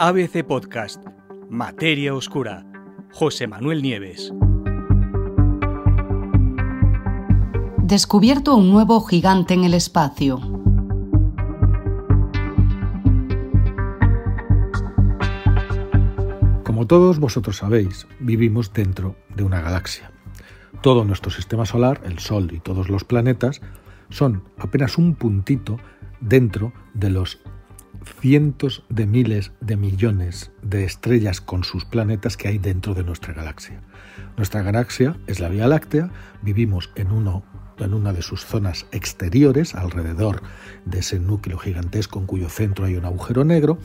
ABC Podcast, Materia Oscura, José Manuel Nieves. Descubierto un nuevo gigante en el espacio. Como todos vosotros sabéis, vivimos dentro de una galaxia. Todo nuestro sistema solar, el Sol y todos los planetas, son apenas un puntito dentro de los cientos de miles de millones de estrellas con sus planetas que hay dentro de nuestra galaxia. Nuestra galaxia es la Vía Láctea, vivimos en, uno, en una de sus zonas exteriores, alrededor de ese núcleo gigantesco en cuyo centro hay un agujero negro,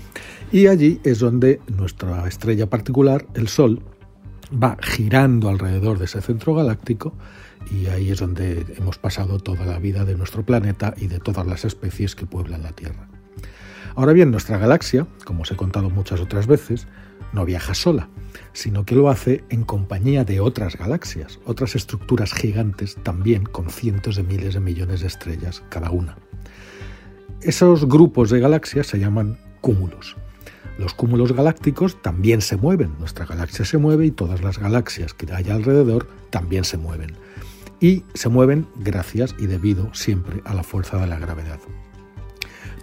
y allí es donde nuestra estrella particular, el Sol, va girando alrededor de ese centro galáctico y ahí es donde hemos pasado toda la vida de nuestro planeta y de todas las especies que pueblan la Tierra. Ahora bien, nuestra galaxia, como os he contado muchas otras veces, no viaja sola, sino que lo hace en compañía de otras galaxias, otras estructuras gigantes también con cientos de miles de millones de estrellas cada una. Esos grupos de galaxias se llaman cúmulos. Los cúmulos galácticos también se mueven, nuestra galaxia se mueve y todas las galaxias que hay alrededor también se mueven. Y se mueven gracias y debido siempre a la fuerza de la gravedad.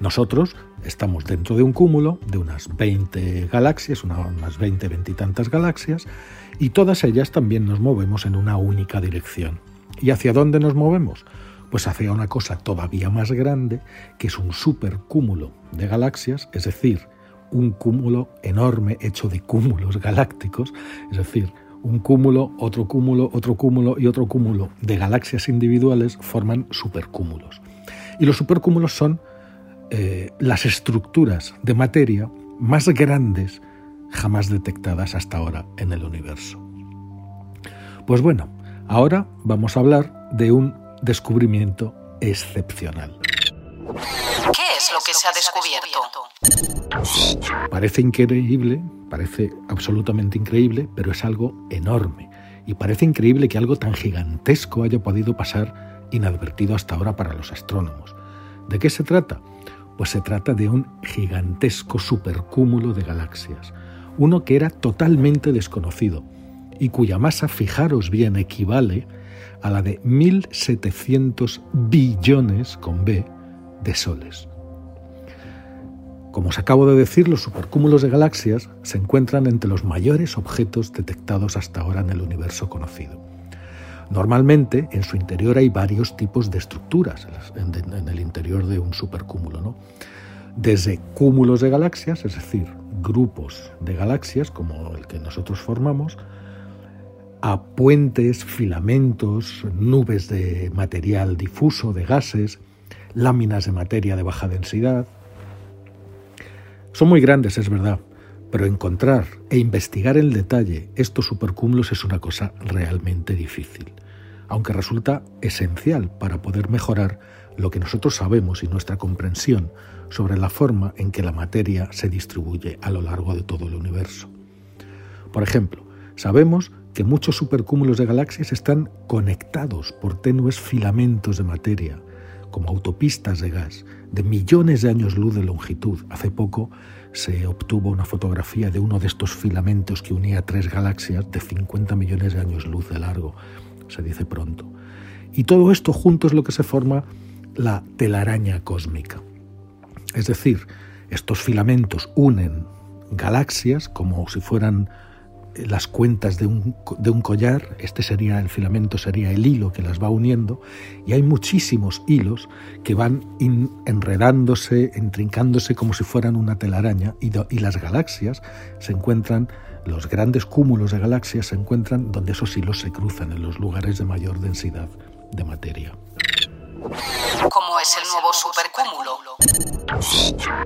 Nosotros estamos dentro de un cúmulo de unas 20 galaxias, unas 20, 20 y tantas galaxias, y todas ellas también nos movemos en una única dirección. ¿Y hacia dónde nos movemos? Pues hacia una cosa todavía más grande, que es un supercúmulo de galaxias, es decir, un cúmulo enorme hecho de cúmulos galácticos, es decir, un cúmulo, otro cúmulo, otro cúmulo y otro cúmulo de galaxias individuales forman supercúmulos. Y los supercúmulos son eh, las estructuras de materia más grandes jamás detectadas hasta ahora en el universo. Pues bueno, ahora vamos a hablar de un descubrimiento excepcional. ¿Qué es lo que se ha descubierto? Parece increíble, parece absolutamente increíble, pero es algo enorme. Y parece increíble que algo tan gigantesco haya podido pasar inadvertido hasta ahora para los astrónomos. ¿De qué se trata? Pues se trata de un gigantesco supercúmulo de galaxias, uno que era totalmente desconocido y cuya masa, fijaros bien, equivale a la de 1.700 billones con B de soles. Como os acabo de decir, los supercúmulos de galaxias se encuentran entre los mayores objetos detectados hasta ahora en el universo conocido. Normalmente en su interior hay varios tipos de estructuras en, el interior de un supercúmulo. ¿no? Desde cúmulos de galaxias, es decir, grupos de galaxias como el que nosotros formamos, a puentes, filamentos, nubes de material difuso, de gases, láminas de materia de baja densidad. Son muy grandes, es verdad, pero encontrar e investigar en detalle estos supercúmulos es una cosa realmente difícil, aunque resulta esencial para poder mejorar lo que nosotros sabemos y nuestra comprensión sobre la forma en que la materia se distribuye a lo largo de todo el universo. Por ejemplo, sabemos que muchos supercúmulos de galaxias están conectados por tenues filamentos de materia, como autopistas de gas, de millones de años luz de longitud. Hace poco se obtuvo una fotografía de uno de estos filamentos que unía tres galaxias de 50 millones de años luz de largo, se dice pronto. Y todo esto junto es lo que se forma la telaraña cósmica. Es decir, estos filamentos unen galaxias como si fueran las cuentas de un, de un, collar, este sería el filamento, sería el hilo que las va uniendo, y hay muchísimos hilos que van enredándose, entrincándose como si fueran una telaraña, y, y las galaxias se encuentran, los grandes cúmulos de galaxias se encuentran donde esos hilos se cruzan, en los lugares de mayor densidad de materia. ¿Cómo es el nuevo supercúmulo?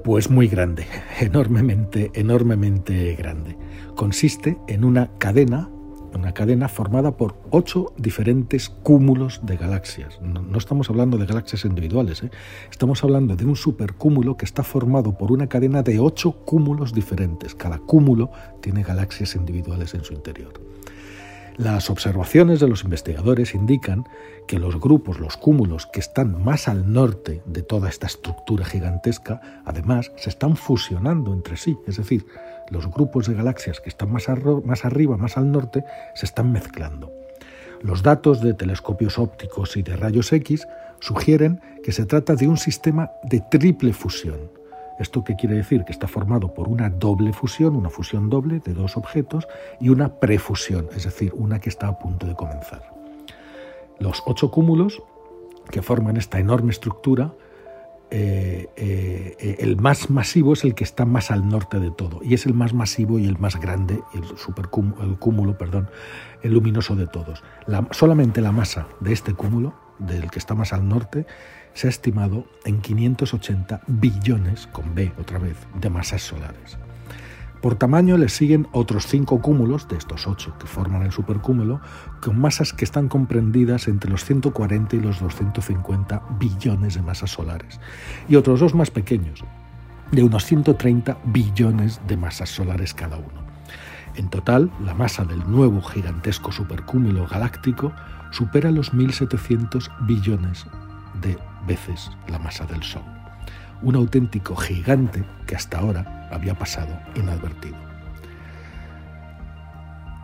Pues muy grande, enormemente, enormemente grande. Consiste en una cadena, una cadena formada por ocho diferentes cúmulos de galaxias. No, estamos hablando de galaxias individuales, ¿eh? estamos hablando de un supercúmulo que está formado por una cadena de ocho cúmulos diferentes. Cada cúmulo tiene galaxias individuales en su interior. Las observaciones de los investigadores indican que los grupos, los cúmulos que están más al norte de toda esta estructura gigantesca, además se están fusionando entre sí, es decir, los grupos de galaxias que están más, arriba, más al norte, se están mezclando. Los datos de telescopios ópticos y de rayos X sugieren que se trata de un sistema de triple fusión. ¿Esto qué quiere decir? Que está formado por una doble fusión, una fusión doble de dos objetos y una prefusión, es decir, una que está a punto de comenzar. Los ocho cúmulos que forman esta enorme estructura eh, eh, el más masivo es el que está más al norte de todo y es el más masivo y el más grande, el, el cúmulo, perdón, el luminoso de todos. solamente la masa de este cúmulo, del que está más al norte, se ha estimado en 580 billones, con B otra vez, de masas solares. Por tamaño le siguen otros cinco cúmulos, de estos ocho que forman el supercúmulo, con masas que están comprendidas entre los 140 y los 250 billones de masas solares, y otros dos más pequeños, de unos 130 billones de masas solares cada uno. En total, la masa del nuevo gigantesco supercúmulo galáctico supera los 1.700 billones de veces la masa del Sol un auténtico gigante que hasta ahora había pasado inadvertido.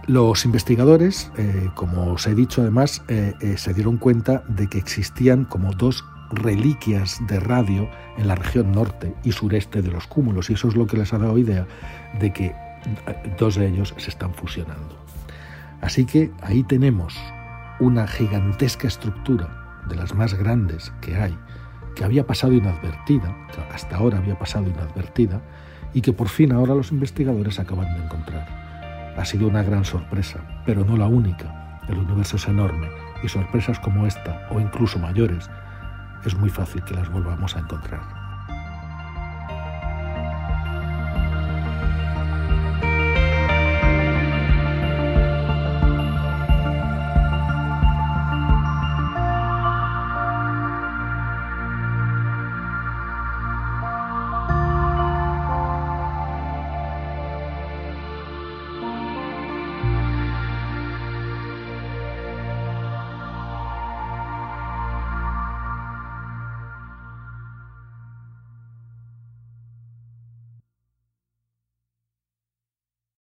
Los investigadores, eh, como os he dicho además, eh, eh, se dieron cuenta de que existían como dos reliquias de radio en la región norte y sureste de los cúmulos y eso es lo que les ha dado idea de que dos de ellos se están fusionando. Así que ahí tenemos una gigantesca estructura de las más grandes que hay que había pasado inadvertida, hasta ahora había pasado inadvertida, y que por fin ahora los investigadores acaban de encontrar. Ha sido una gran sorpresa, pero no la única. El universo es enorme y sorpresas como esta, o incluso mayores, es muy fácil que las volvamos a encontrar.